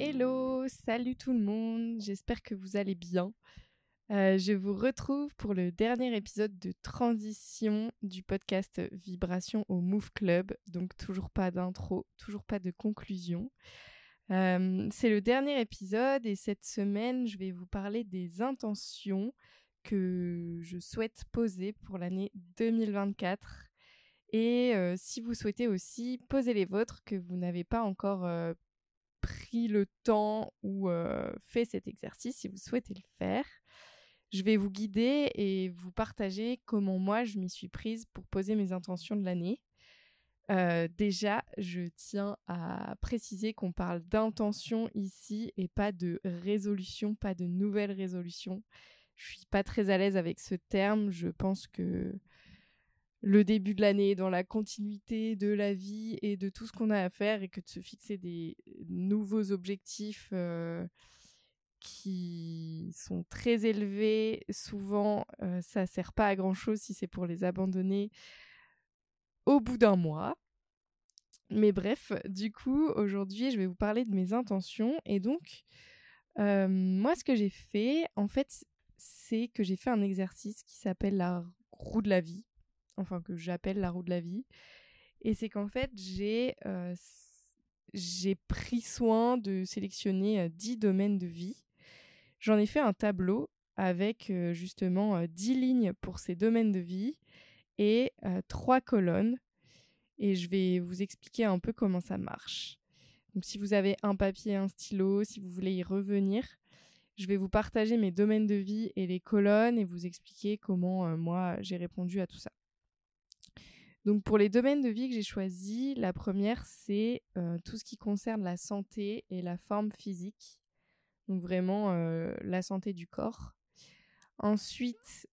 Hello, salut tout le monde, j'espère que vous allez bien. Euh, je vous retrouve pour le dernier épisode de transition du podcast Vibration au Move Club. Donc toujours pas d'intro, toujours pas de conclusion. Euh, c'est le dernier épisode et cette semaine, je vais vous parler des intentions que je souhaite poser pour l'année 2024. Et euh, si vous souhaitez aussi poser les vôtres que vous n'avez pas encore pris le temps ou fait cet exercice, si vous souhaitez le faire je vais vous guider et vous partager comment moi je m'y suis prise pour poser mes intentions de l'année. Euh, déjà, je tiens à préciser qu'on parle d'intention ici et pas de résolution, pas de nouvelle résolution. Je suis pas très à l'aise avec ce terme. Je pense que le début de l'année, dans la continuité de la vie et de tout ce qu'on a à faire, et que de se fixer des nouveaux objectifs. Euh, qui sont très élevés. Souvent, euh, ça sert pas à grand chose si c'est pour les abandonner au bout d'un mois. Mais bref, du coup, aujourd'hui, je vais vous parler de mes intentions. Et donc, euh, moi, ce que j'ai fait, en fait, c'est que j'ai fait un exercice qui s'appelle la roue de la vie. Enfin, que j'appelle la roue de la vie. Et c'est qu'en fait, j'ai euh, j'ai pris soin de sélectionner 10 domaines de vie J'en ai fait un tableau avec justement 10 euh, lignes pour ces domaines de vie et trois colonnes. Et je vais vous expliquer un peu comment ça marche. Donc si vous avez un papier, un stylo, si vous voulez y revenir, je vais vous partager mes domaines de vie et les colonnes et vous expliquer comment moi j'ai répondu à tout ça. Donc pour les domaines de vie que j'ai choisis, la première c'est tout ce qui concerne la santé et la forme physique donc vraiment euh, la santé du corps. Ensuite,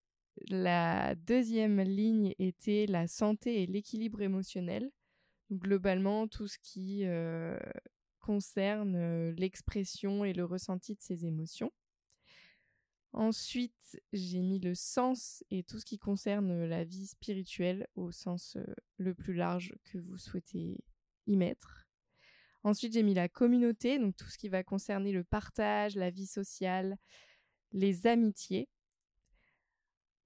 la deuxième ligne était la santé et l'équilibre émotionnel. Donc globalement, tout ce qui euh, concerne euh, l'expression et le ressenti de ses émotions. Ensuite, j'ai mis le sens et tout ce qui concerne la vie spirituelle au sens le plus large que vous souhaitez y mettre. Ensuite, j'ai mis la communauté, donc tout ce qui va concerner le partage, la vie sociale, les amitiés.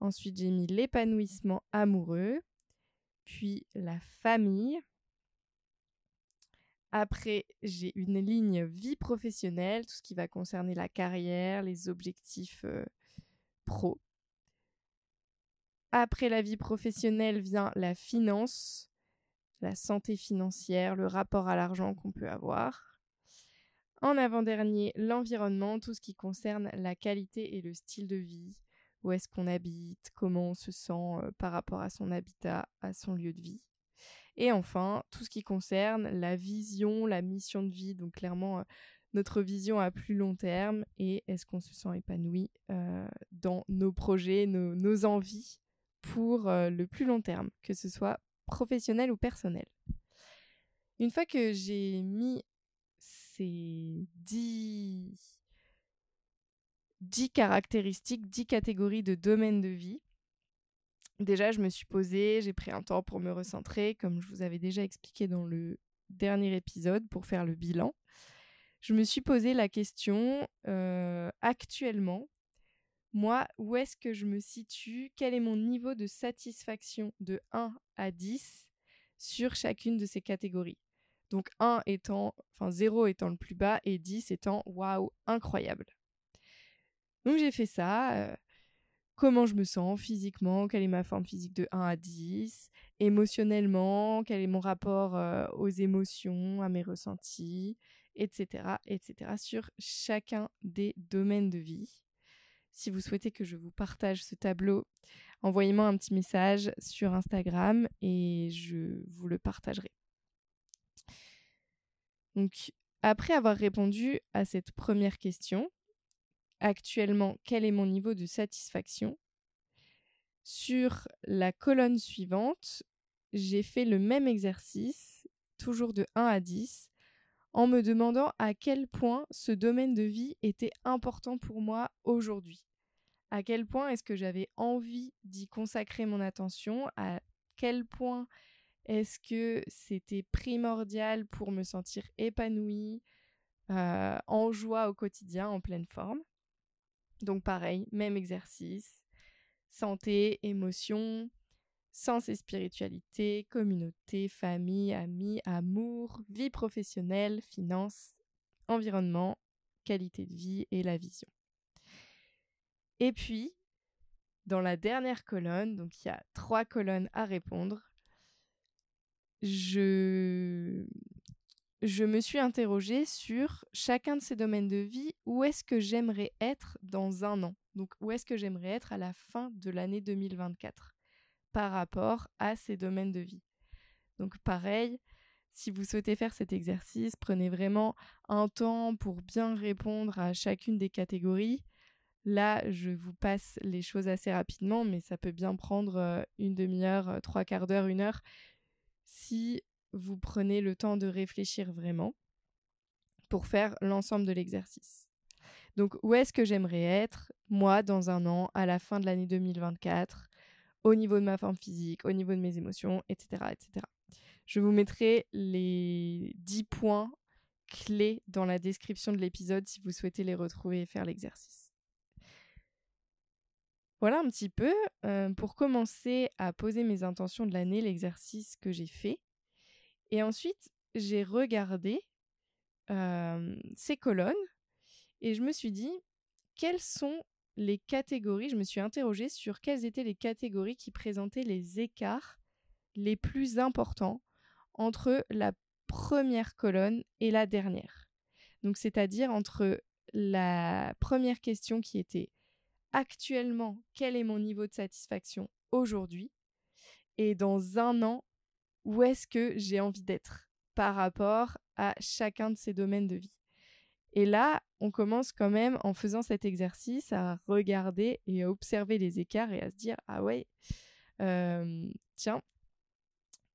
Ensuite, j'ai mis l'épanouissement amoureux, puis la famille. Après, j'ai une ligne vie professionnelle, tout ce qui va concerner la carrière, les objectifs pro. Après la vie professionnelle vient la finance, la santé financière, le rapport à l'argent qu'on peut avoir. En avant-dernier, l'environnement, tout ce qui concerne la qualité et le style de vie, où est-ce qu'on habite, comment on se sent par rapport à son habitat, à son lieu de vie. Et enfin, tout ce qui concerne la vision, la mission de vie, donc clairement euh, notre vision à plus long terme et est-ce qu'on se sent épanoui euh, dans nos projets, nos, envies pour le plus long terme, que ce soit professionnel ou personnel. Une fois que j'ai mis ces 10, 10 caractéristiques, 10 catégories de domaines de vie, déjà je me suis posée, j'ai pris un temps pour me recentrer, comme je vous avais déjà expliqué dans le dernier épisode, pour faire le bilan. Je me suis posé la question euh, actuellement, moi, où est-ce que je me situe? Quel est mon niveau de satisfaction de 1 à 10 sur chacune de ces catégories? Donc 1 étant, enfin 0 étant le plus bas et 10 étant waouh, incroyable. Donc j'ai fait ça. Euh, comment je me sens physiquement Quelle est ma forme physique de 1 à 10 Émotionnellement Quel est mon rapport euh, aux émotions, à mes ressentis etc., etc. sur chacun des domaines de vie. Si vous souhaitez que je vous partage ce tableau, envoyez-moi un petit message sur Instagram et je vous le partagerai. Donc, après avoir répondu à cette première question, actuellement, quel est mon niveau de satisfaction? Sur la colonne suivante, j'ai fait le même exercice, toujours de 1 à 10, en me demandant à quel point ce domaine de vie était important pour moi aujourd'hui. à quel point est-ce que j'avais envie d'y consacrer mon attention, à quel point est-ce que c'était primordial pour me sentir épanouie, euh, en joie au quotidien, en pleine forme? Donc pareil, même exercice, santé, émotion, sens et spiritualité, communauté, famille, amis, amour, vie professionnelle, finances, environnement, qualité de vie et la vision. Et puis, dans la dernière colonne, donc il y a trois colonnes à répondre, je, je me suis interrogée sur chacun de ces domaines de vie, où est-ce que j'aimerais être dans un an? Donc où est-ce que j'aimerais être à la fin de l'année 2024 par rapport à ces domaines de vie? Donc pareil, si vous souhaitez faire cet exercice, prenez vraiment un temps pour bien répondre à chacune des catégories. Là, je vous passe les choses assez rapidement, mais ça peut bien prendre euh, une demi-heure, trois quarts d'heure, une heure, si vous prenez le temps de réfléchir vraiment pour faire l'ensemble de l'exercice. Donc, où est-ce que j'aimerais être, moi, dans un an, à la fin de l'année 2024, au niveau de ma forme physique, au niveau de mes émotions, etc. etc. Je vous mettrai les 10 points clés dans la description de l'épisode si vous souhaitez les retrouver et faire l'exercice. Voilà un petit peu euh, pour commencer à poser mes intentions de l'année, l'exercice que j'ai fait. Et ensuite, j'ai regardé ces colonnes et je me suis dit, quelles sont les catégories, je me suis interrogée sur quelles étaient les catégories qui présentaient les écarts les plus importants entre la première colonne et la dernière. Donc c'est-à-dire entre la première question qui était actuellement quel est mon niveau de satisfaction aujourd'hui? Et dans un an où est-ce que j'ai envie d'être par rapport à chacun de ces domaines de vie? Et là, on commence quand même en faisant cet exercice à regarder et à observer les écarts et à se dire ah ouais, euh, tiens,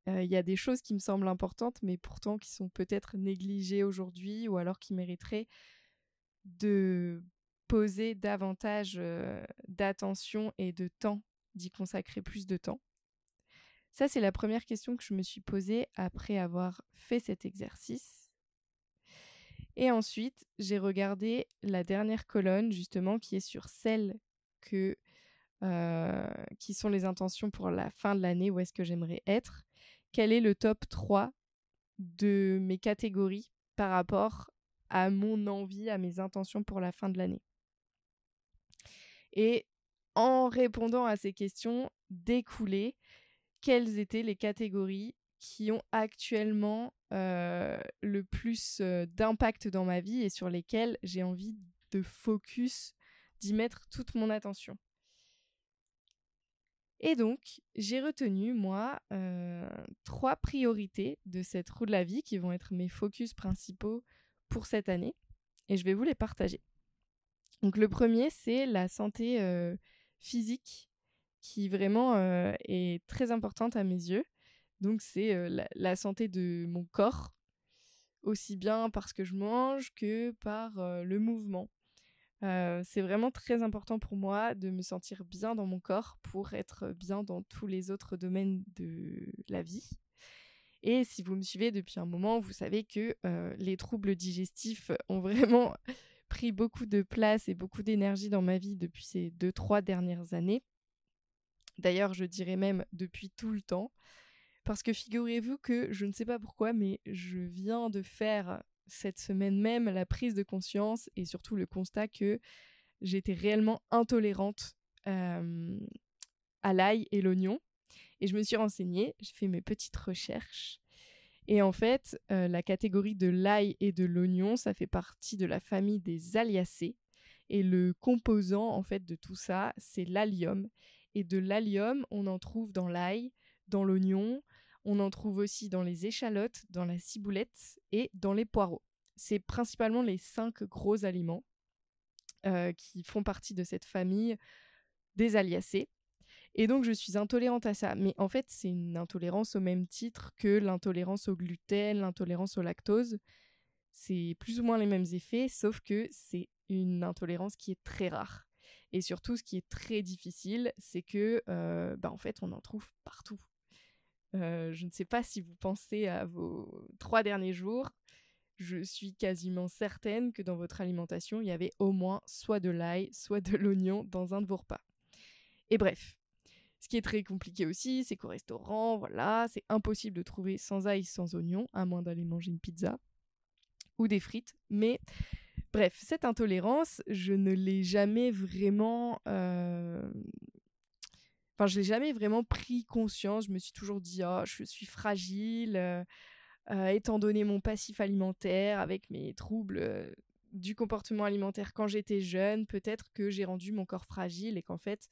euh, il y a des choses qui me semblent importantes, mais pourtant qui sont peut-être négligées aujourd'hui ou alors qui mériteraient de poser davantage euh, d'attention et de temps, d'y consacrer plus de temps. Ça, c'est la première question que je me suis posée après avoir fait cet exercice. Et ensuite, j'ai regardé la dernière colonne, justement, qui est sur celle que, euh, qui sont les intentions pour la fin de l'année, où est-ce que j'aimerais être. Quel est le top 3 de mes catégories par rapport à mon envie, à mes intentions pour la fin de l'année? Et en répondant à ces questions, découler quelles étaient les catégories qui ont actuellement le plus d'impact dans ma vie et sur lesquels j'ai envie de focus, d'y mettre toute mon attention? Et donc, j'ai retenu, moi, trois priorités de cette roue de la vie qui vont être mes focus principaux pour cette année. Et je vais vous les partager. Donc, le premier, c'est la santé physique qui vraiment est très importante à mes yeux. Donc c'est la, santé de mon corps, aussi bien parce que je mange que par le mouvement. c'est vraiment très important pour moi de me sentir bien dans mon corps pour être bien dans tous les autres domaines de la vie. Et si vous me suivez depuis un moment, vous savez que les troubles digestifs ont vraiment pris beaucoup de place et beaucoup d'énergie dans ma vie depuis ces deux, trois dernières années. D'ailleurs, je dirais même depuis tout le temps. Parce que figurez-vous que je ne sais pas pourquoi, mais je viens de faire cette semaine même la prise de conscience et surtout le constat que j'étais réellement intolérante à l'ail et l'oignon. Et je me suis renseignée, j'ai fait mes petites recherches. Et en fait, la catégorie de l'ail et de l'oignon, ça fait partie de la famille des aliacées. Et le composant, en fait, de tout ça, c'est l'allium. Et de l'allium, on en trouve dans l'ail, dans l'oignon, on en trouve aussi dans les échalotes, dans la ciboulette et dans les poireaux. C'est principalement les cinq gros aliments euh, qui font partie de cette famille des aliacées. Et donc je suis intolérante à ça. Mais en fait, c'est une intolérance au même titre que l'intolérance au gluten, l'intolérance au lactose. C'est plus ou moins les mêmes effets, sauf que c'est une intolérance qui est très rare. Et surtout, ce qui est très difficile, c'est que, bah, en fait, on en trouve partout. je ne sais pas si vous pensez à vos trois derniers jours. Je suis quasiment certaine que dans votre alimentation, il y avait au moins soit de l'ail, soit de l'oignon dans un de vos repas. Et bref, ce qui est très compliqué aussi, c'est qu'au restaurant, voilà, c'est impossible de trouver sans ail, sans oignon, à moins d'aller manger une pizza ou des frites. Mais bref, cette intolérance, je ne l'ai jamais vraiment. Euh, enfin, je l'ai jamais vraiment pris conscience. Je me suis toujours dit, oh, je suis fragile, euh, euh, étant donné mon passif alimentaire, avec mes troubles du comportement alimentaire quand j'étais jeune, peut-être que j'ai rendu mon corps fragile et qu'en fait,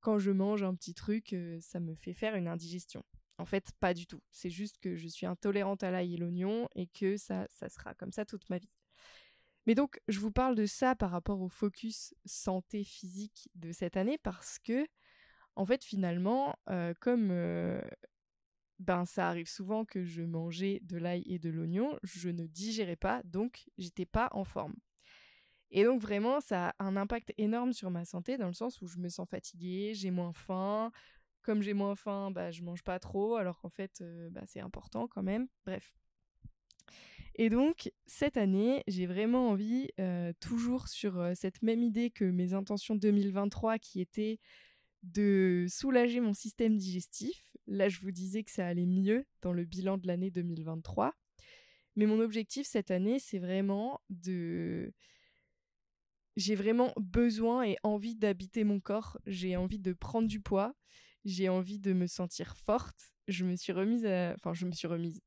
quand je mange un petit truc, ça me fait faire une indigestion. En fait, pas du tout. C'est juste que je suis intolérante à l'ail et l'oignon et que ça, ça sera comme ça toute ma vie. Mais donc, je vous parle de ça par rapport au focus santé physique de cette année parce que, en fait, finalement, euh, comme euh, ben ça arrive souvent que je mangeais de l'ail et de l'oignon, je ne digérais pas, donc j'étais pas en forme. Et donc vraiment, ça a un impact énorme sur ma santé dans le sens où je me sens fatiguée, j'ai moins faim. Comme j'ai moins faim, bah, je mange pas trop, alors qu'en fait, euh, bah, c'est important quand même. Bref. Et donc, cette année, j'ai vraiment envie, euh, toujours sur euh, cette même idée que mes intentions 2023, qui étaient de soulager mon système digestif. Là, je vous disais que ça allait mieux dans le bilan de l'année 2023. Mais mon objectif cette année, c'est vraiment de j'ai vraiment besoin et envie d'habiter mon corps. J'ai envie de prendre du poids. J'ai envie de me sentir forte. Je me suis remise à... Enfin, je me suis remise.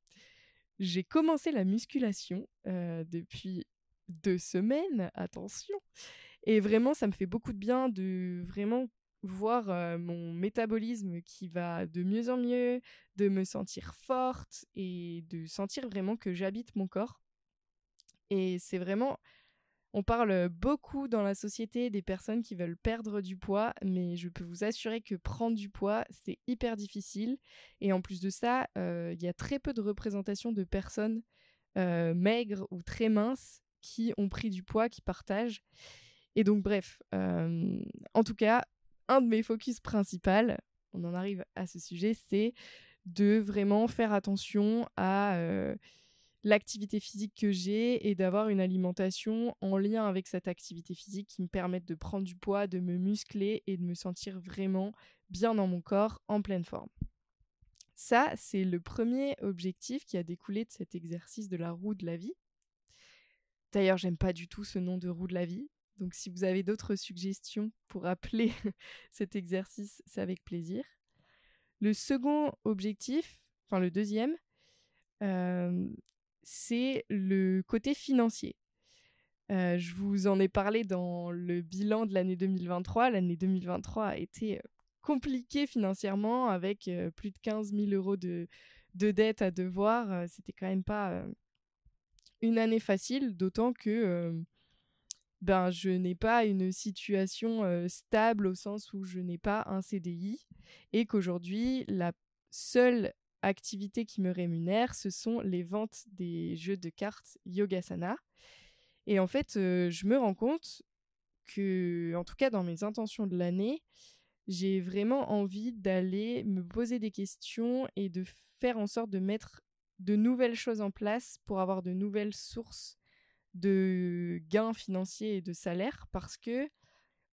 J'ai commencé la musculation depuis deux semaines, attention. Et vraiment, ça me fait beaucoup de bien de vraiment voir mon métabolisme qui va de mieux en mieux, de me sentir forte et de sentir vraiment que j'habite mon corps. Et c'est vraiment on parle beaucoup dans la société des personnes qui veulent perdre du poids, mais je peux vous assurer que prendre du poids, c'est hyper difficile. Et en plus de ça, euh, il y a très peu de représentation de personnes euh, maigres ou très minces qui ont pris du poids, qui partagent. Et donc bref, euh, en tout cas, un de mes focus principaux, on en arrive à ce sujet, c'est de vraiment faire attention à l'activité physique que j'ai et d'avoir une alimentation en lien avec cette activité physique qui me permette de prendre du poids, de me muscler et de me sentir vraiment bien dans mon corps, en pleine forme. Ça, c'est le premier objectif qui a découlé de cet exercice de la roue de la vie. D'ailleurs, j'aime pas du tout ce nom de roue de la vie. Donc si vous avez d'autres suggestions pour appeler cet exercice, c'est avec plaisir. Le second objectif, enfin le deuxième, euh, c'est le côté financier. Euh, je vous en ai parlé dans le bilan de l'année 2023. L'année 2023 a été euh, compliquée financièrement avec euh, plus de 15 000 euros de, de dettes à devoir. C'était quand même pas une année facile, d'autant que ben, je n'ai pas une situation stable au sens où je n'ai pas un CDI et qu'aujourd'hui, la seule activité qui me rémunère, ce sont les ventes des jeux de cartes Yogasana. Et en fait, euh, je me rends compte que, en tout cas dans mes intentions de l'année, j'ai vraiment envie d'aller me poser des questions et de faire en sorte de mettre de nouvelles choses en place pour avoir de nouvelles sources de gains financiers et de salaire parce que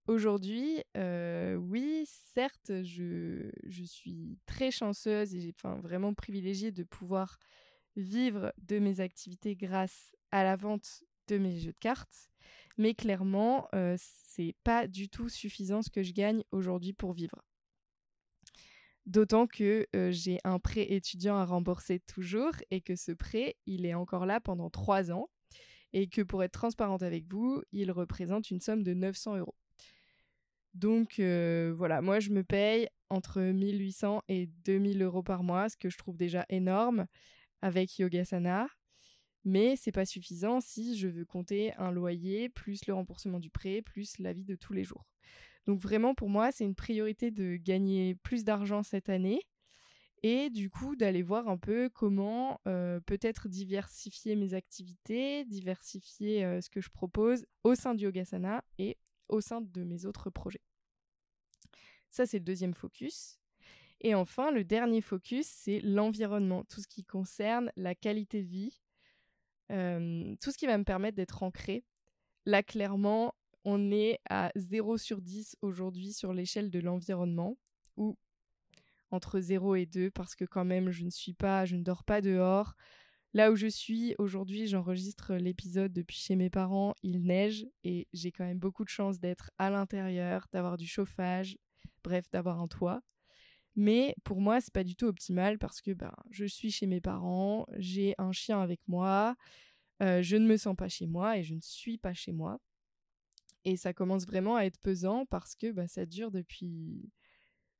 Aujourd'hui, euh, oui, certes, je, suis très chanceuse et enfin, vraiment privilégiée de pouvoir vivre de mes activités grâce à la vente de mes jeux de cartes. Mais clairement, euh, c'est pas du tout suffisant ce que je gagne aujourd'hui pour vivre. D'autant que euh, j'ai un prêt étudiant à rembourser toujours et que ce prêt, il est encore là pendant trois ans et que pour être transparente avec vous, il représente une somme de 900 euros. Donc euh, voilà, moi je me paye entre 1800 et 2000 euros par mois, ce que je trouve déjà énorme avec Yogasana. Mais c'est pas suffisant si je veux compter un loyer, plus le remboursement du prêt, plus la vie de tous les jours. Donc vraiment pour moi, c'est une priorité de gagner plus d'argent cette année et du coup d'aller voir un peu comment euh, peut-être diversifier mes activités, diversifier euh, ce que je propose au sein du Yogasana et au sein de mes autres projets. Ça, c'est le deuxième focus. Et enfin, le dernier focus, c'est l'environnement, tout ce qui concerne la qualité de vie, tout ce qui va me permettre d'être ancré. Là, clairement, on est à 0 sur 10 aujourd'hui sur l'échelle de l'environnement, ou entre 0 et 2, parce que quand même, je ne suis pas, je ne dors pas dehors. Là où je suis aujourd'hui, j'enregistre l'épisode depuis chez mes parents, il neige et j'ai quand même beaucoup de chance d'être à l'intérieur, d'avoir du chauffage, bref, d'avoir un toit. Mais pour moi, c'est pas du tout optimal parce que ben, je suis chez mes parents, j'ai un chien avec moi, euh, je ne me sens pas chez moi et je ne suis pas chez moi. Et ça commence vraiment à être pesant parce que bah, ça dure depuis,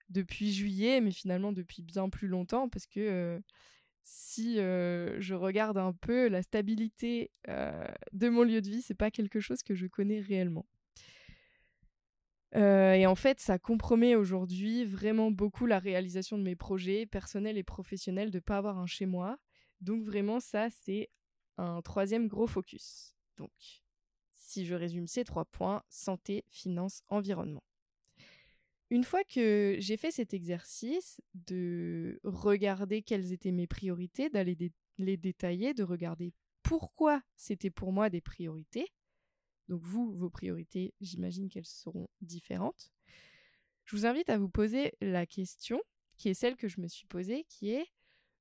depuis juillet, mais finalement depuis bien plus longtemps parce que euh, si euh, je regarde un peu la stabilité de mon lieu de vie, c'est pas quelque chose que je connais réellement. Et en fait, ça compromet aujourd'hui vraiment beaucoup la réalisation de mes projets personnels et professionnels de ne pas avoir un chez moi. Donc vraiment, ça, c'est un troisième gros focus. Donc, si je résume ces trois points, santé, finance, environnement. Une fois que j'ai fait cet exercice de regarder quelles étaient mes priorités, d'aller les détailler, de regarder pourquoi c'était pour moi des priorités, donc vous, vos priorités, j'imagine qu'elles seront différentes, je vous invite à vous poser la question, qui est celle que je me suis posée, qui est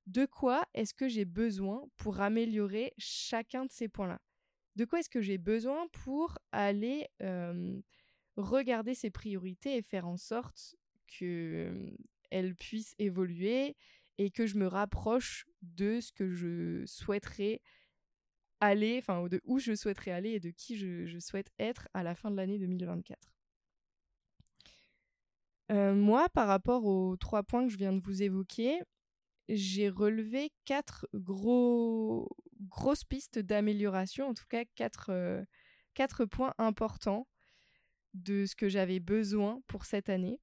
de quoi est-ce que j'ai besoin pour améliorer chacun de ces points-là? De quoi est-ce que j'ai besoin pour aller regarder ces priorités et faire en sorte qu'elles puissent évoluer et que je me rapproche de ce que je souhaiterais aller, enfin de où je souhaiterais aller et de qui je, souhaite être à la fin de l'année 2024. moi, par rapport aux trois points que je viens de vous évoquer, j'ai relevé quatre gros, grosses pistes d'amélioration, en tout cas euh, quatre points importants de ce que j'avais besoin pour cette année.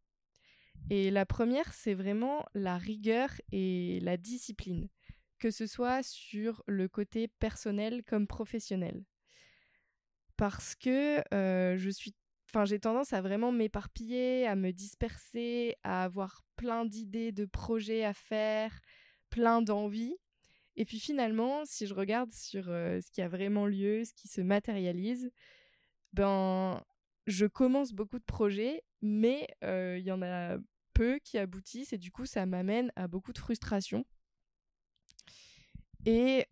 Et la première, c'est vraiment la rigueur et la discipline, que ce soit sur le côté personnel comme professionnel. Parce que euh, je suis Enfin, j'ai tendance à vraiment m'éparpiller, à me disperser, à avoir plein d'idées, de projets à faire, plein d'envies. Et puis finalement, si je regarde sur euh, ce qui a vraiment lieu, ce qui se matérialise, ben, je commence beaucoup de projets, mais euh, il y en a peu qui aboutissent et du coup, ça m'amène à beaucoup de frustration. Et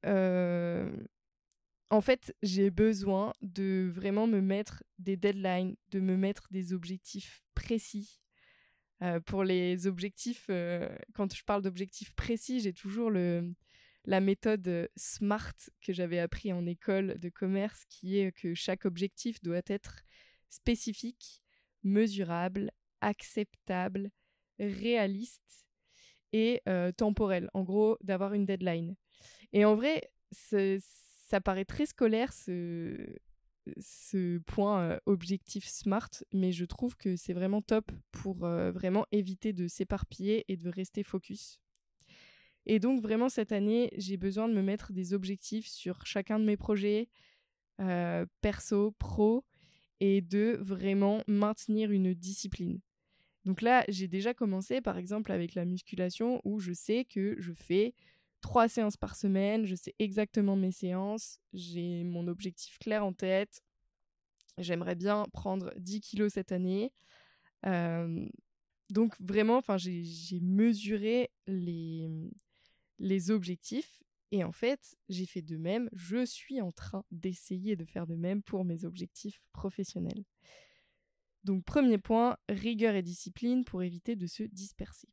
en fait, j'ai besoin de vraiment me mettre des deadlines, de me mettre des objectifs précis. Pour les objectifs, quand je parle d'objectifs précis, j'ai toujours le, la méthode SMART que j'avais appris en école de commerce, qui est que chaque objectif doit être spécifique, mesurable, acceptable, réaliste et temporel. En gros, d'avoir une deadline. Et en vrai, ça paraît très scolaire ce, point objectif SMART, mais je trouve que c'est vraiment top pour vraiment éviter de s'éparpiller et de rester focus. Et donc vraiment cette année, j'ai besoin de me mettre des objectifs sur chacun de mes projets, perso, pro, et de vraiment maintenir une discipline. Donc là, j'ai déjà commencé par exemple avec la musculation où je sais que je fais trois séances par semaine, je sais exactement mes séances, j'ai mon objectif clair en tête. J'aimerais bien prendre 10 kilos cette année. Donc vraiment, j'ai mesuré les objectifs et en fait, j'ai fait de même. Je suis en train d'essayer de faire de même pour mes objectifs professionnels. Donc premier point, rigueur et discipline pour éviter de se disperser.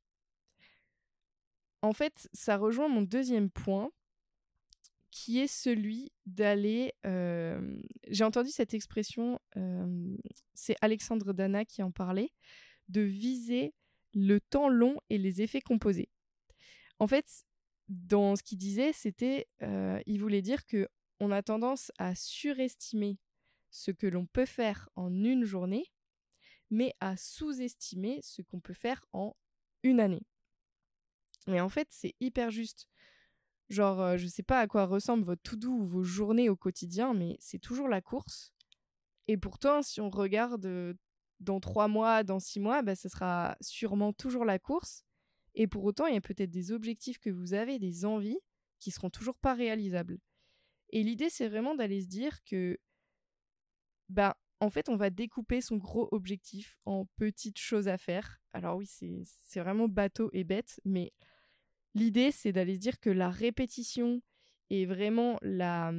En fait, ça rejoint mon deuxième point, qui est celui d'aller... Euh, j'ai entendu cette expression, euh, c'est Alexandre Dana qui en parlait, de viser le temps long et les effets composés. En fait, dans ce qu'il disait, c'était, euh, il voulait dire que on a tendance à surestimer ce que l'on peut faire en une journée, mais à sous-estimer ce qu'on peut faire en une année. Mais en fait, c'est hyper juste. Genre, euh, je sais pas à quoi ressemble votre to-do ou vos journées au quotidien, mais c'est toujours la course. Et pourtant, si on regarde dans trois mois, dans six mois, bah, ce sera sûrement toujours la course. Et pour autant, il y a peut-être des objectifs que vous avez, des envies, qui seront toujours pas réalisables. Et l'idée, c'est vraiment d'aller se dire que, bah, en fait, on va découper son gros objectif en petites choses à faire. Alors oui, c'est vraiment bateau et bête, mais l'idée, c'est d'aller se dire que la répétition et vraiment la,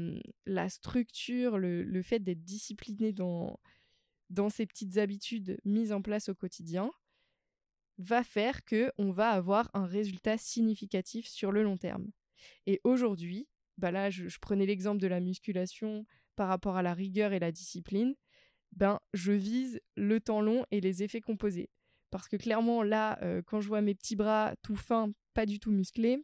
la structure, le, le fait d'être discipliné dans, dans ces petites habitudes mises en place au quotidien, va faire que on va avoir un résultat significatif sur le long terme. Et aujourd'hui, bah là, je, prenais l'exemple de la musculation par rapport à la rigueur et la discipline. Ben, je vise le temps long et les effets composés. Parce que clairement, là, euh, quand je vois mes petits bras tout fins, pas du tout musclés,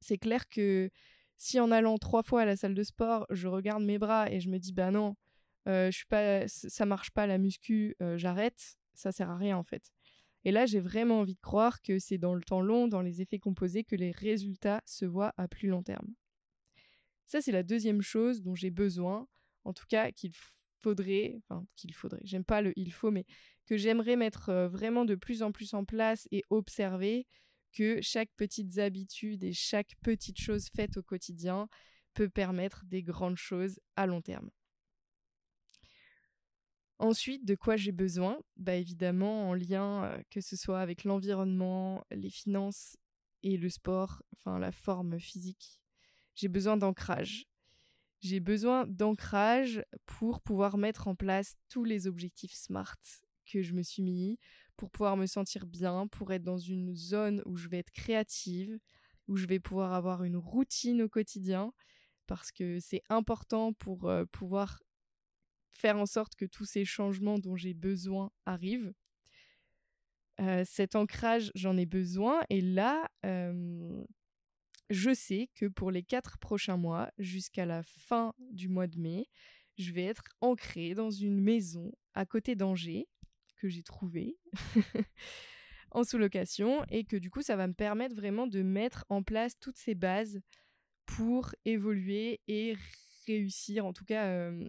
c'est clair que si en allant trois fois à la salle de sport, je regarde mes bras et je me dis, bah non, euh, je suis pas, ça marche pas la muscu, euh, j'arrête, ça sert à rien en fait. Et là, j'ai vraiment envie de croire que c'est dans le temps long, dans les effets composés, que les résultats se voient à plus long terme. Ça, c'est la deuxième chose dont j'ai besoin, en tout cas qu'il faudrait, enfin qu'il faudrait, j'aime pas le il faut, mais que j'aimerais mettre euh, vraiment de plus en plus en place et observer que chaque petite habitude et chaque petite chose faite au quotidien peut permettre des grandes choses à long terme. Ensuite, de quoi j'ai besoin? Bah évidemment en lien euh, que ce soit avec l'environnement, les finances et le sport, enfin la forme physique. J'ai besoin d'ancrage. J'ai besoin d'ancrage pour pouvoir mettre en place tous les objectifs SMART que je me suis mis, pour pouvoir me sentir bien, pour être dans une zone où je vais être créative, où je vais pouvoir avoir une routine au quotidien, parce que c'est important pour euh, pouvoir faire en sorte que tous ces changements dont j'ai besoin arrivent. Euh, cet ancrage, j'en ai besoin. Et là, je sais que pour les quatre prochains mois, jusqu'à la fin du mois de mai, je vais être ancrée dans une maison à côté d'Angers que j'ai trouvée en sous-location et que du coup, ça va me permettre vraiment de mettre en place toutes ces bases pour évoluer et réussir, en tout cas euh,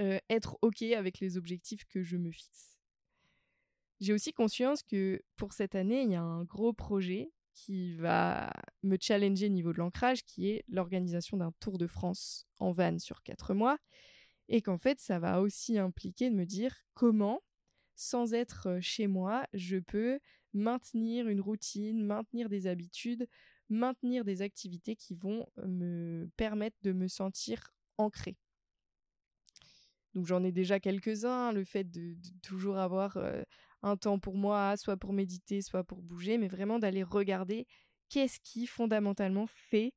euh, être OK avec les objectifs que je me fixe. J'ai aussi conscience que pour cette année, il y a un gros projet qui va me challenger au niveau de l'ancrage, qui est l'organisation d'un Tour de France en van sur quatre mois. Et qu'en fait, ça va aussi impliquer de me dire comment, sans être chez moi, je peux maintenir une routine, maintenir des habitudes, maintenir des activités qui vont me permettre de me sentir ancré. Donc j'en ai déjà quelques-uns, le fait de, toujours avoir un temps pour moi, soit pour méditer, soit pour bouger, mais vraiment d'aller regarder qu'est-ce qui fondamentalement fait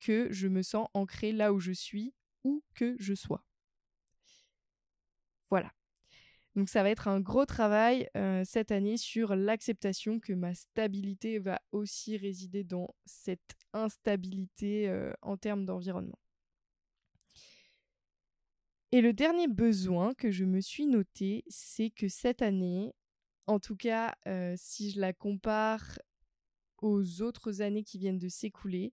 que je me sens ancré là où je suis, où que je sois. Voilà. Donc ça va être un gros travail euh, cette année sur l'acceptation que ma stabilité va aussi résider dans cette instabilité euh, en termes d'environnement. Et le dernier besoin que je me suis noté, c'est que cette année, en tout cas euh, si je la compare aux autres années qui viennent de s'écouler,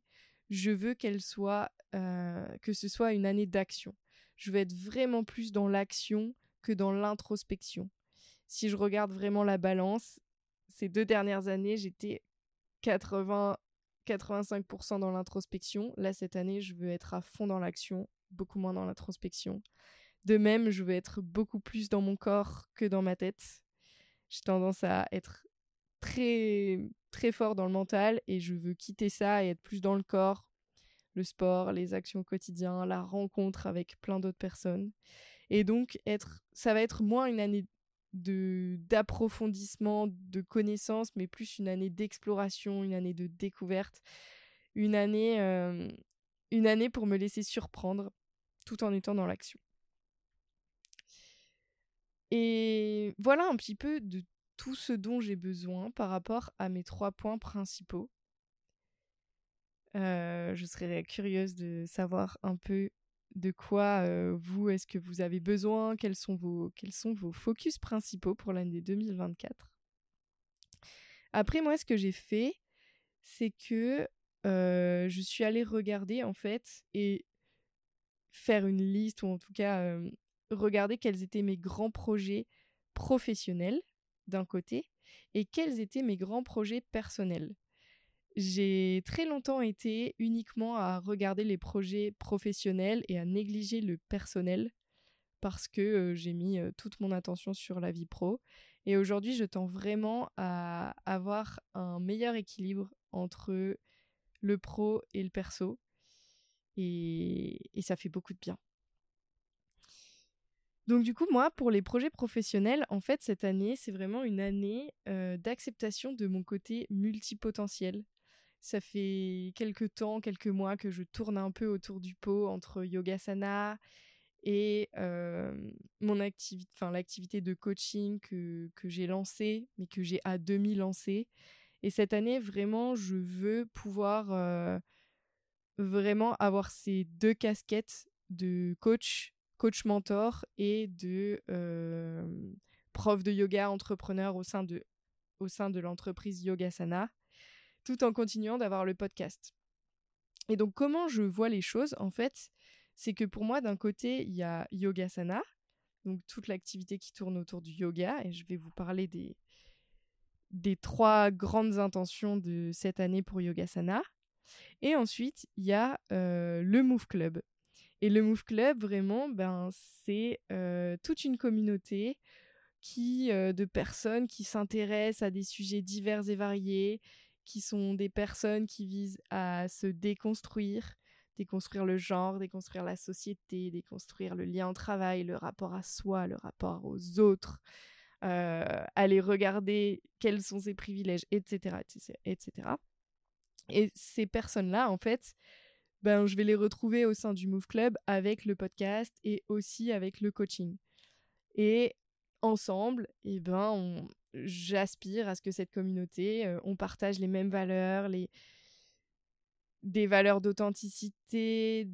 je veux qu'elle soit, que ce soit une année d'action. Je veux être vraiment plus dans l'action que dans l'introspection. Si je regarde vraiment la balance, ces deux dernières années, j'étais 80 85% dans l'introspection. Là, cette année, je veux être à fond dans l'action, beaucoup moins dans l'introspection. De même, je veux être beaucoup plus dans mon corps que dans ma tête. J'ai tendance à être très très fort dans le mental et je veux quitter ça et être plus dans le corps, le sport, les actions quotidiennes, la rencontre avec plein d'autres personnes. Et donc être ça va être moins une année de d'approfondissement, de connaissances, mais plus une année d'exploration, une année de découverte, une année euh, une année pour me laisser surprendre tout en étant dans l'action. Et voilà un petit peu de tout ce dont j'ai besoin par rapport à mes trois points principaux. Euh, je serais curieuse de savoir un peu de quoi vous est-ce que vous avez besoin, quels sont vos, quels sont vos focus principaux pour l'année 2024. Après moi ce que j'ai fait, c'est que je suis allée regarder en fait et faire une liste ou en tout cas regarder quels étaient mes grands projets professionnels d'un côté et quels étaient mes grands projets personnels. J'ai très longtemps été uniquement à regarder les projets professionnels et à négliger le personnel parce que j'ai mis toute mon attention sur la vie pro. Et aujourd'hui, je tends vraiment à avoir un meilleur équilibre entre le pro et le perso. Et, ça fait beaucoup de bien. Donc du coup, moi, pour les projets professionnels, en fait, cette année, c'est vraiment une année d'acceptation de mon côté multipotentiel. Ça fait quelques temps, quelques mois que je tourne un peu autour du pot entre yogasana et mon activité, l'activité de coaching que, que j'ai lancée, mais que j'ai à demi lancée. Et cette année, vraiment, je veux pouvoir vraiment avoir ces deux casquettes de coach, coach mentor et de prof de yoga entrepreneur au sein de, au sein de l'entreprise Yogasana tout en continuant d'avoir le podcast. Et donc comment je vois les choses en fait, c'est que pour moi d'un côté il y a Yogasana, donc toute l'activité qui tourne autour du yoga et je vais vous parler des des trois grandes intentions de cette année pour Yogasana. Et ensuite, il y a euh, le Move Club. Et le Move Club, vraiment, ben, c'est euh, toute une communauté qui, euh, de personnes qui s'intéressent à des sujets divers et variés, qui sont des personnes qui visent à se déconstruire, déconstruire le genre, déconstruire la société, déconstruire le lien au travail, le rapport à soi, le rapport aux autres, euh, aller regarder quels sont ses privilèges, etc., etc. Et ces personnes-là, en fait, ben, je vais les retrouver au sein du Move Club avec le podcast et aussi avec le coaching. Et ensemble, eh ben, on, j'aspire à ce que cette communauté, euh, on partage les mêmes valeurs, les... des valeurs d'authenticité,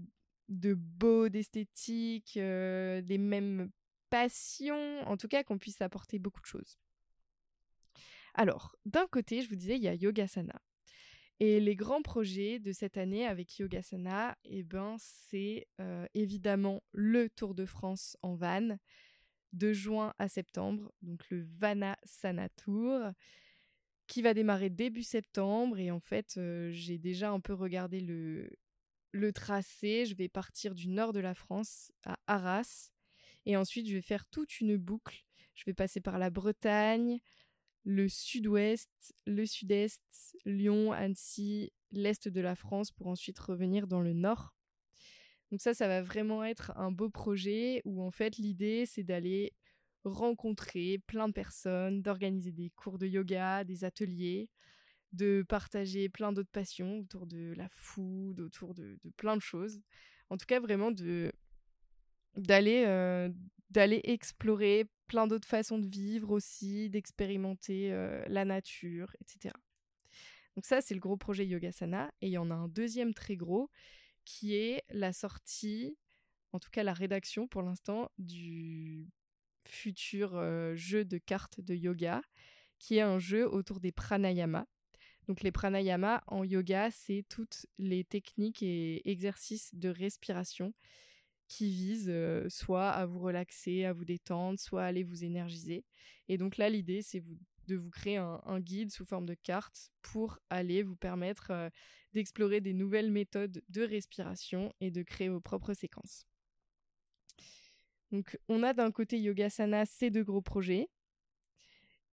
de beau, d'esthétique, euh, des mêmes passions, en tout cas qu'on puisse apporter beaucoup de choses. Alors, d'un côté, je vous disais, il y a Yogasana. Et les grands projets de cette année avec Yogasana, eh ben, c'est euh, évidemment le Tour de France en van, de juin à septembre, donc le Vana Sana Tour, qui va démarrer début septembre. Et en fait, j'ai déjà un peu regardé le, le tracé. Je vais partir du nord de la France à Arras. Et ensuite, je vais faire toute une boucle. Je vais passer par la Bretagne, le sud-ouest, le sud-est, Lyon, Annecy, l'est de la France pour ensuite revenir dans le nord. Donc ça, ça va vraiment être un beau projet où en fait l'idée c'est d'aller rencontrer plein de personnes, d'organiser des cours de yoga, des ateliers, de partager plein d'autres passions autour de la food, autour de, plein de choses. En tout cas, vraiment euh, d'aller explorer plein d'autres façons de vivre aussi, d'expérimenter euh, la nature, etc. Donc ça, c'est le gros projet Yogasana. Et il y en a un deuxième très gros qui est la sortie, en tout cas la rédaction pour l'instant, du futur jeu de cartes de yoga, qui est un jeu autour des pranayama. Donc les pranayama en yoga, c'est toutes les techniques et exercices de respiration qui visent soit à vous relaxer, à vous détendre, soit à aller vous énergiser. Et donc là, l'idée, c'est vous de vous créer un, guide sous forme de carte pour aller vous permettre euh, d'explorer des nouvelles méthodes de respiration et de créer vos propres séquences. Donc on a d'un côté Yogasana ces deux gros projets.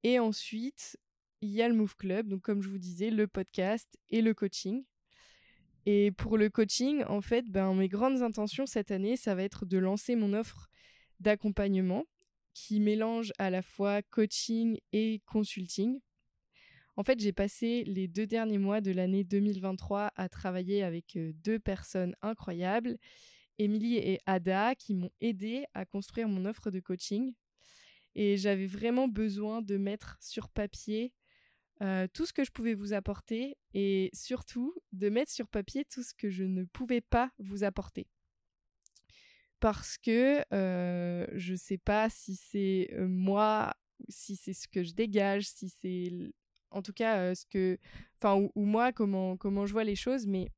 Et ensuite, il y a le Move Club, donc comme je vous disais, le podcast et le coaching. Et pour le coaching, en fait, ben, mes grandes intentions cette année, ça va être de lancer mon offre d'accompagnement qui mélange à la fois coaching et consulting. En fait, j'ai passé les deux derniers mois de l'année 2023 à travailler avec euh, deux personnes incroyables, Émilie et Ada, qui m'ont aidé à construire mon offre de coaching. Et j'avais vraiment besoin de mettre sur papier euh, tout ce que je pouvais vous apporter et surtout de mettre sur papier tout ce que je ne pouvais pas vous apporter parce que euh, je sais pas si c'est moi, si c'est ce que je dégage, si c'est en tout cas ce que, enfin ou, moi comment comment je vois les choses, mais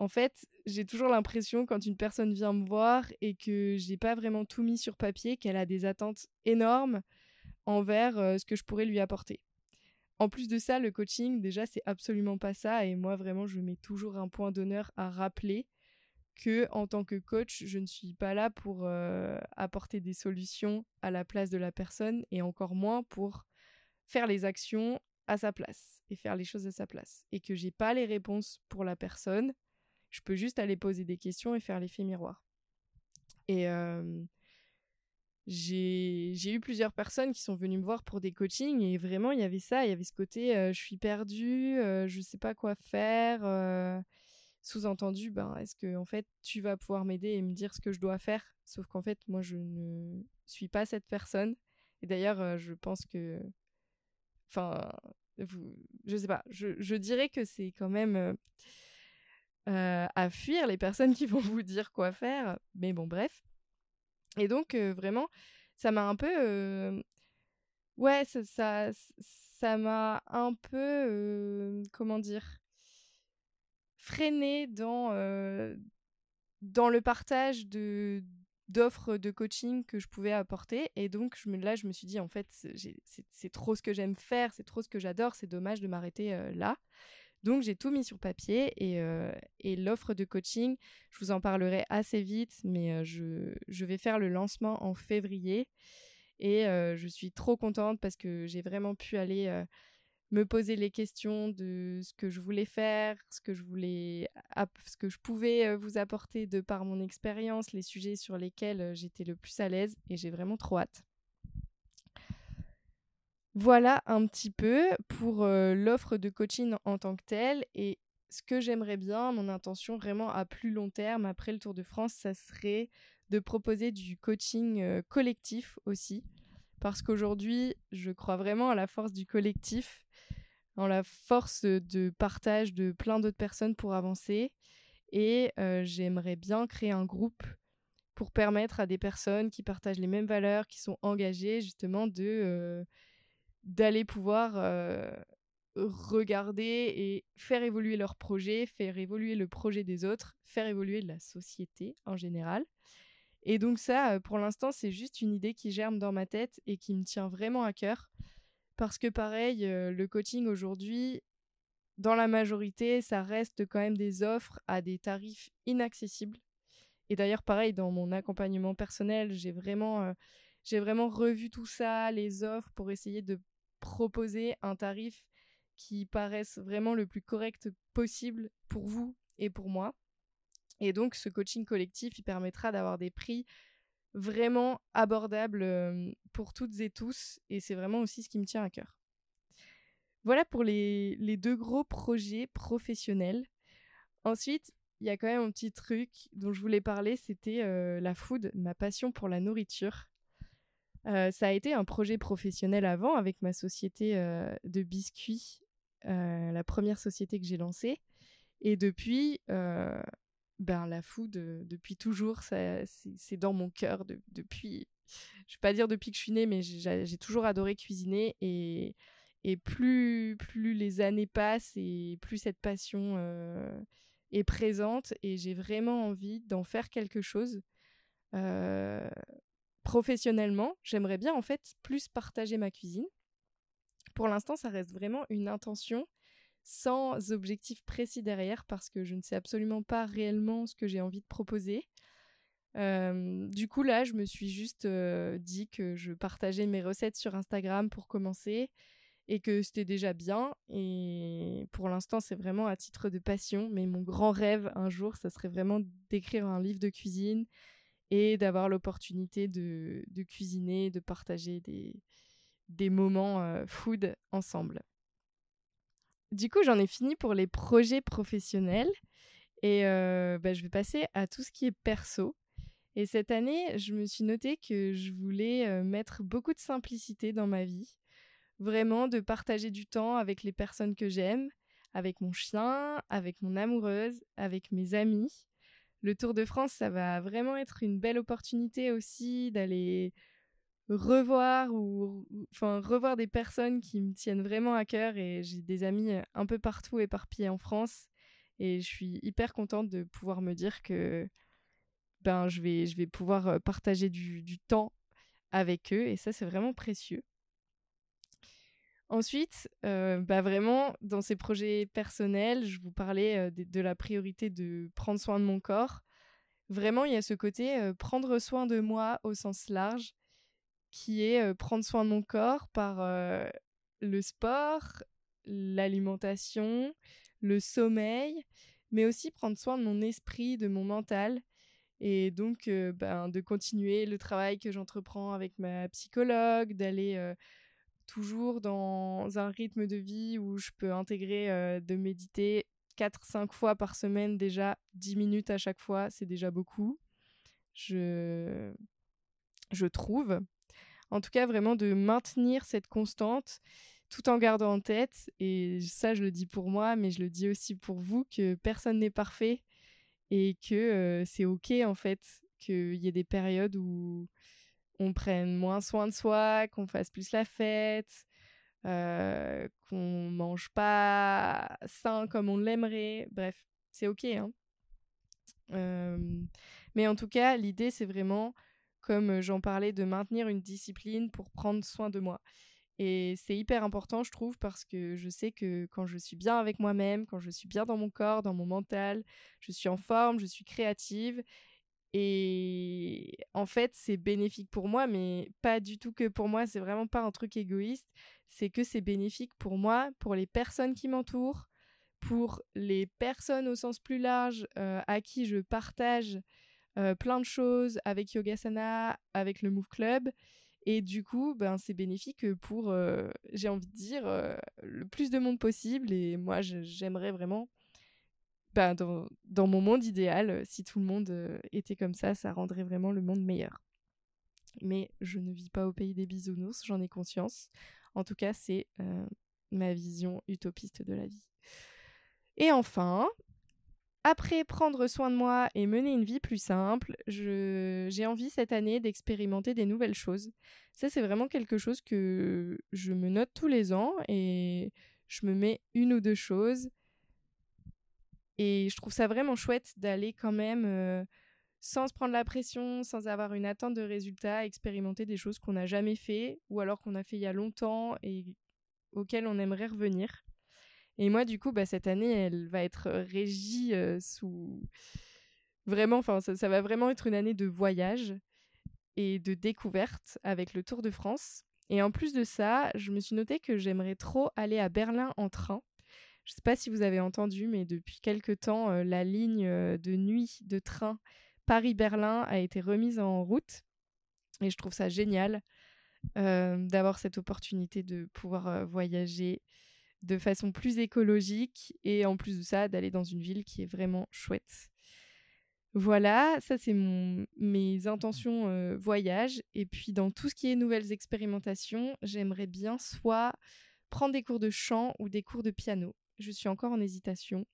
en fait, j'ai toujours l'impression quand une personne vient me voir et que j'ai pas vraiment tout mis sur papier, qu'elle a des attentes énormes envers ce que je pourrais lui apporter. En plus de ça, le coaching, déjà, c'est absolument pas ça. Et moi, vraiment, je mets toujours un point d'honneur à rappeler que, en tant que coach, je ne suis pas là pour apporter des solutions à la place de la personne et encore moins pour faire les actions à sa place et faire les choses à sa place. Et que j'ai pas les réponses pour la personne je peux juste aller poser des questions et faire l'effet miroir. Et j'ai eu plusieurs personnes qui sont venues me voir pour des coachings et vraiment il y avait ça, il y avait ce côté je suis perdue, euh, je sais pas quoi faire. Sous-entendu, ben, est-ce que en fait tu vas pouvoir m'aider et me dire ce que je dois faire? Sauf qu'en fait, moi je ne suis pas cette personne. Et d'ailleurs, je pense que. Enfin, vous... je sais pas, je, je dirais que c'est quand même euh, à fuir les personnes qui vont vous dire quoi faire. Mais bon, bref. Et donc, euh, vraiment, ça m'a un peu. Euh, ouais, ça ça m'a un peu. comment dire? Freiné dans, dans le partage de d'offres de coaching que je pouvais apporter et donc je là je me suis dit en fait c'est trop ce que j'aime faire c'est trop ce que j'adore c'est dommage de m'arrêter là donc j'ai tout mis sur papier euh, et, l'offre de coaching, je vous en parlerai assez vite, mais euh, je, vais faire le lancement en février. Et euh, je suis trop contente parce que j'ai vraiment pu aller me poser les questions de ce que je voulais faire, ce que je voulais, ce que je pouvais vous apporter de par mon expérience, les sujets sur lesquels j'étais le plus à l'aise et j'ai vraiment trop hâte. Voilà un petit peu pour l'offre de coaching en tant que telle et ce que j'aimerais bien, mon intention vraiment à plus long terme après le Tour de France, ça serait de proposer du coaching collectif aussi parce qu'aujourd'hui, je crois vraiment à la force du collectif, en la force de partage de plein d'autres personnes pour avancer et j'aimerais bien créer un groupe pour permettre à des personnes qui partagent les mêmes valeurs, qui sont engagées justement de d'aller pouvoir regarder et faire évoluer leur projet, faire évoluer le projet des autres, faire évoluer la société en général. Et donc ça, pour l'instant, c'est juste une idée qui germe dans ma tête et qui me tient vraiment à cœur. Parce que pareil, euh, le coaching aujourd'hui, dans la majorité, ça reste quand même des offres à des tarifs inaccessibles. Et d'ailleurs, pareil, dans mon accompagnement personnel, j'ai vraiment, j'ai vraiment revu tout ça, les offres, pour essayer de proposer un tarif qui paraisse vraiment le plus correct possible pour vous et pour moi. Et donc ce coaching collectif, il permettra d'avoir des prix vraiment abordables euh, pour toutes et tous. Et c'est vraiment aussi ce qui me tient à cœur. Voilà pour les, deux gros projets professionnels. Ensuite, il y a quand même un petit truc dont je voulais parler, c'était la food, ma passion pour la nourriture. Ça a été un projet professionnel avant avec ma société de biscuits, la première société que j'ai lancée. Et depuis, ben, la food, depuis toujours, c'est dans mon cœur. depuis, je vais pas dire depuis que je suis née, mais j'ai toujours adoré cuisiner. Et, et plus, plus les années passent et plus cette passion est présente. Et j'ai vraiment envie d'en faire quelque chose. Euh, professionnellement, j'aimerais bien en fait plus partager ma cuisine. Pour l'instant, ça reste vraiment une intention sans objectif précis derrière parce que je ne sais absolument pas réellement ce que j'ai envie de proposer. Euh, du coup, là, je me suis juste euh, dit que je partageais mes recettes sur Instagram pour commencer et que c'était déjà bien. Et pour l'instant, c'est vraiment à titre de passion. Mais mon grand rêve un jour, ça serait vraiment d'écrire un livre de cuisine et d'avoir l'opportunité de, cuisiner, de partager des, moments euh, food ensemble. Du coup, j'en ai fini pour les projets professionnels et euh, bah, je vais passer à tout ce qui est perso. Et cette année, je me suis noté que je voulais euh, mettre beaucoup de simplicité dans ma vie, vraiment de partager du temps avec les personnes que j'aime, avec mon chien, avec mon amoureuse, avec mes amis le Tour de France, ça va vraiment être une belle opportunité aussi d'aller revoir ou enfin revoir des personnes qui me tiennent vraiment à cœur et j'ai des amis euh, un peu partout éparpillés en France Et je suis hyper contente de pouvoir me dire que ben, je, vais, je vais pouvoir partager du, du temps avec eux. Et ça, c'est vraiment précieux. Ensuite, bah vraiment, dans ces projets personnels, je vous parlais de, la priorité de prendre soin de mon corps. Vraiment, il y a ce côté prendre soin de moi au sens large, qui est prendre soin de mon corps par le sport, l'alimentation, le sommeil, mais aussi prendre soin de mon esprit, de mon mental. Et donc, ben, de continuer le travail que j'entreprends avec ma psychologue, d'aller toujours dans un rythme de vie où je peux intégrer de méditer 4-5 fois par semaine déjà, 10 minutes à chaque fois, c'est déjà beaucoup. Je, je trouve. En tout cas, vraiment de maintenir cette constante tout en gardant en tête, et ça je le dis pour moi, mais je le dis aussi pour vous, que personne n'est parfait et que c'est ok en fait qu'il y ait des périodes où on prenne moins soin de soi, qu'on fasse plus la fête, euh, qu'on mange pas sain comme on l'aimerait. Bref, c'est ok. Hein. mais en tout cas, l'idée, c'est vraiment, comme j'en parlais, de maintenir une discipline pour prendre soin de moi. Et c'est hyper important, je trouve, parce que je sais que quand je suis bien avec moi-même, quand je suis bien dans mon corps, dans mon mental, je suis en forme, je suis créative. Et en fait, c'est bénéfique pour moi, mais pas du tout que pour moi. C'est vraiment pas un truc égoïste. C'est que c'est bénéfique pour moi, pour les personnes qui m'entourent, pour les personnes au sens plus large à qui je partage euh, plein de choses avec Yogasana, avec le Move Club. Et du coup, ben, c'est bénéfique pour, euh, j'ai envie de dire, le plus de monde possible. Et moi, j'aimerais vraiment bah, dans, dans, mon monde idéal, euh, si tout le monde euh, était comme ça, ça rendrait vraiment le monde meilleur. Mais je ne vis pas au pays des bisounours, j'en ai conscience. En tout cas, c'est euh, ma vision utopiste de la vie. Et enfin, après prendre soin de moi et mener une vie plus simple, j'ai envie cette année d'expérimenter des nouvelles choses. Ça, c'est vraiment quelque chose que je me note tous les ans et je me mets une ou deux choses et je trouve ça vraiment chouette d'aller quand même, euh, sans se prendre la pression, sans avoir une attente de résultats, expérimenter des choses qu'on n'a jamais fait ou alors qu'on a fait il y a longtemps et auxquelles on aimerait revenir. Et moi, du coup, bah, cette année, elle va être régie sous... Vraiment, enfin, ça, va vraiment être une année de voyage et de découverte avec le Tour de France. Et en plus de ça, je me suis noté que j'aimerais trop aller à Berlin en train. Je ne sais pas si vous avez entendu, mais depuis quelque temps, la ligne de nuit de train Paris-Berlin a été remise en route. Et je trouve ça génial d'avoir cette opportunité de pouvoir voyager de façon plus écologique et en plus de ça, d'aller dans une ville qui est vraiment chouette. Voilà, ça c'est mes intentions voyage. Et puis dans tout ce qui est nouvelles expérimentations, j'aimerais bien soit prendre des cours de chant ou des cours de piano. Je suis encore en hésitation.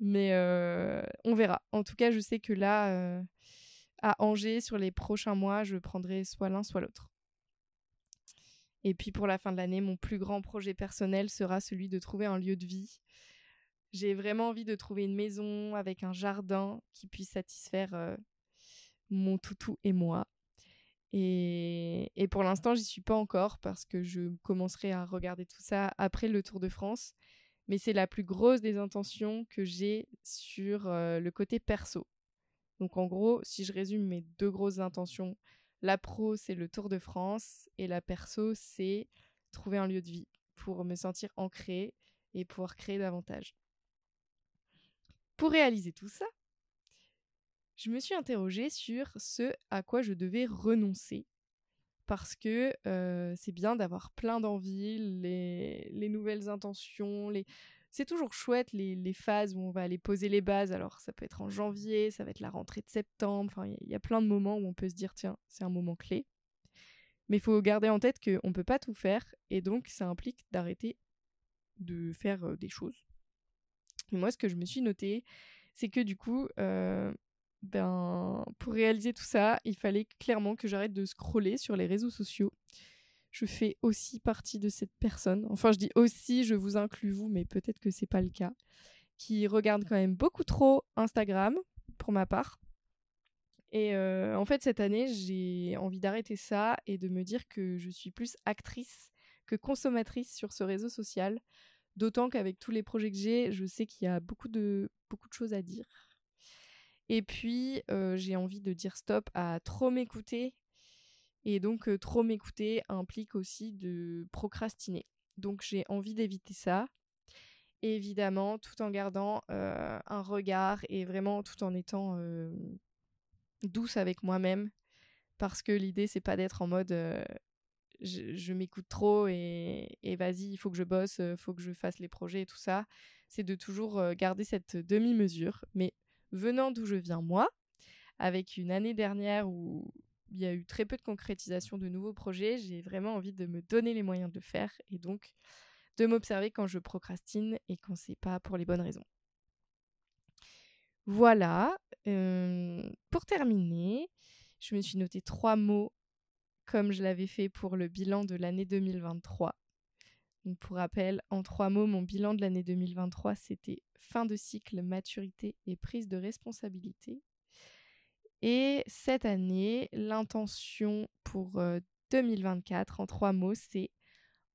Mais euh, on verra. En tout cas, je sais que là, euh, à Angers, sur les prochains mois, je prendrai soit l'un, soit l'autre. Et puis pour la fin de l'année, mon plus grand projet personnel sera celui de trouver un lieu de vie. J'ai vraiment envie de trouver une maison avec un jardin qui puisse satisfaire euh, mon toutou et moi. Et, et pour l'instant, j'y suis pas encore parce que je commencerai à regarder tout ça après le Tour de France mais c'est la plus grosse des intentions que j'ai sur euh, le côté perso. Donc en gros, si je résume mes deux grosses intentions, la pro c'est le Tour de France et la perso c'est trouver un lieu de vie pour me sentir ancrée et pouvoir créer davantage. Pour réaliser tout ça, je me suis interrogée sur ce à quoi je devais renoncer parce que c'est bien d'avoir plein d'envies, les, les, nouvelles intentions, les... c'est toujours chouette les, phases où on va aller poser les bases. Alors ça peut être en janvier, ça va être la rentrée de septembre, il y, a plein de moments où on peut se dire tiens c'est un moment clé. Mais il faut garder en tête qu'on ne peut pas tout faire et donc ça implique d'arrêter de faire des choses. Moi ce que je me suis noté, c'est que du coup ben, pour réaliser tout ça, il fallait clairement que j'arrête de scroller sur les réseaux sociaux. Je fais aussi partie de cette personne. Enfin, je dis aussi, je vous inclus vous, mais peut-être que c'est pas le cas. qui regarde quand même beaucoup trop Instagram, pour ma part. Et euh, en fait, cette année, j'ai envie d'arrêter ça et de me dire que je suis plus actrice que consommatrice sur ce réseau social. D'autant qu'avec tous les projets que j'ai, je sais qu'il y a beaucoup de, choses à dire. Et puis, euh, j'ai envie de dire stop à trop m'écouter. Et donc, euh, trop m'écouter implique aussi de procrastiner. Donc, j'ai envie d'éviter ça. évidemment, tout en gardant euh, un regard et vraiment tout en étant douce avec moi-même. Parce que l'idée, c'est pas d'être en mode je, m'écoute trop et, et vas-y, il faut que je bosse, il faut que je fasse les projets et tout ça. C'est de toujours garder cette demi-mesure. Mais venant d'où je viens moi, avec une année dernière où il y a eu très peu de concrétisation de nouveaux projets, j'ai vraiment envie de me donner les moyens de le faire et donc de m'observer quand je procrastine et quand c'est pas pour les bonnes raisons. Voilà. pour terminer, je me suis noté trois mots comme je l'avais fait pour le bilan de l'année 2023. Donc pour rappel, en trois mots, mon bilan de l'année 2023, c'était fin de cycle, maturité et prise de responsabilité. Et cette année, l'intention pour 2024, en trois mots, c'est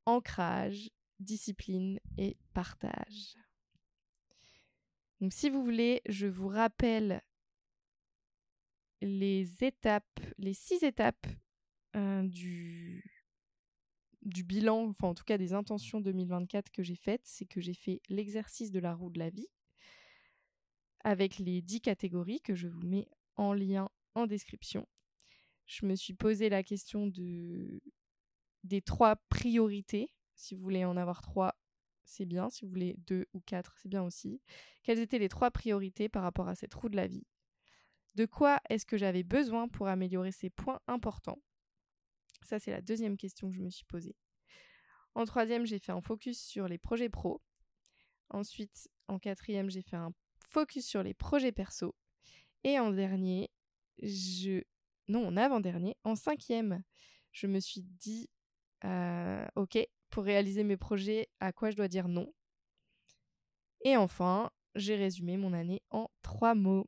ancrage, discipline et partage. Donc si vous voulez, je vous rappelle les étapes, les six étapes du, du bilan, enfin en tout cas des intentions 2024 que j'ai faites, c'est que j'ai fait l'exercice de la roue de la vie avec les 10 catégories que je vous mets en lien en description. Je me suis posé la question de des trois priorités. Si vous voulez en avoir trois, c'est bien. Si vous voulez deux ou quatre, c'est bien aussi. Quelles étaient les trois priorités par rapport à cette roue de la vie? De quoi est-ce que j'avais besoin pour améliorer ces points importants? Ça, c'est la deuxième question que je me suis posée. En troisième, j'ai fait un focus sur les projets pro. Ensuite, en quatrième, j'ai fait un focus sur les projets perso. Et en dernier, je... Non, en avant-dernier, en cinquième, je me suis dit, ok, pour réaliser mes projets, à quoi je dois dire non? Et enfin, j'ai résumé mon année en trois mots.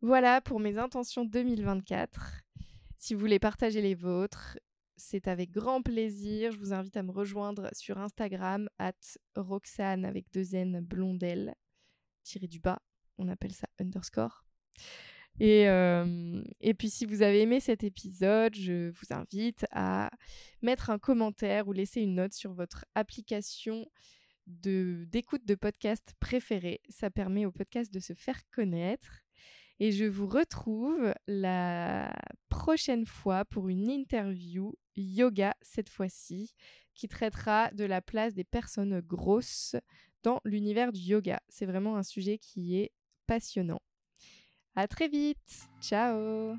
Voilà pour mes intentions 2024. Si vous voulez partager les vôtres, c'est avec grand plaisir. Je vous invite à me rejoindre sur Instagram, at Roxane avec deux N blondelle, tiré du bas, on appelle ça underscore. Et, euh, et puis si vous avez aimé cet épisode, je vous invite à mettre un commentaire ou laisser une note sur votre application d'écoute de podcast préférée. Ça permet au podcast de se faire connaître. Et je vous retrouve la prochaine fois pour une interview yoga cette fois-ci qui traitera de la place des personnes grosses dans l'univers du yoga. C'est vraiment un sujet qui est passionnant. À très vite. Ciao.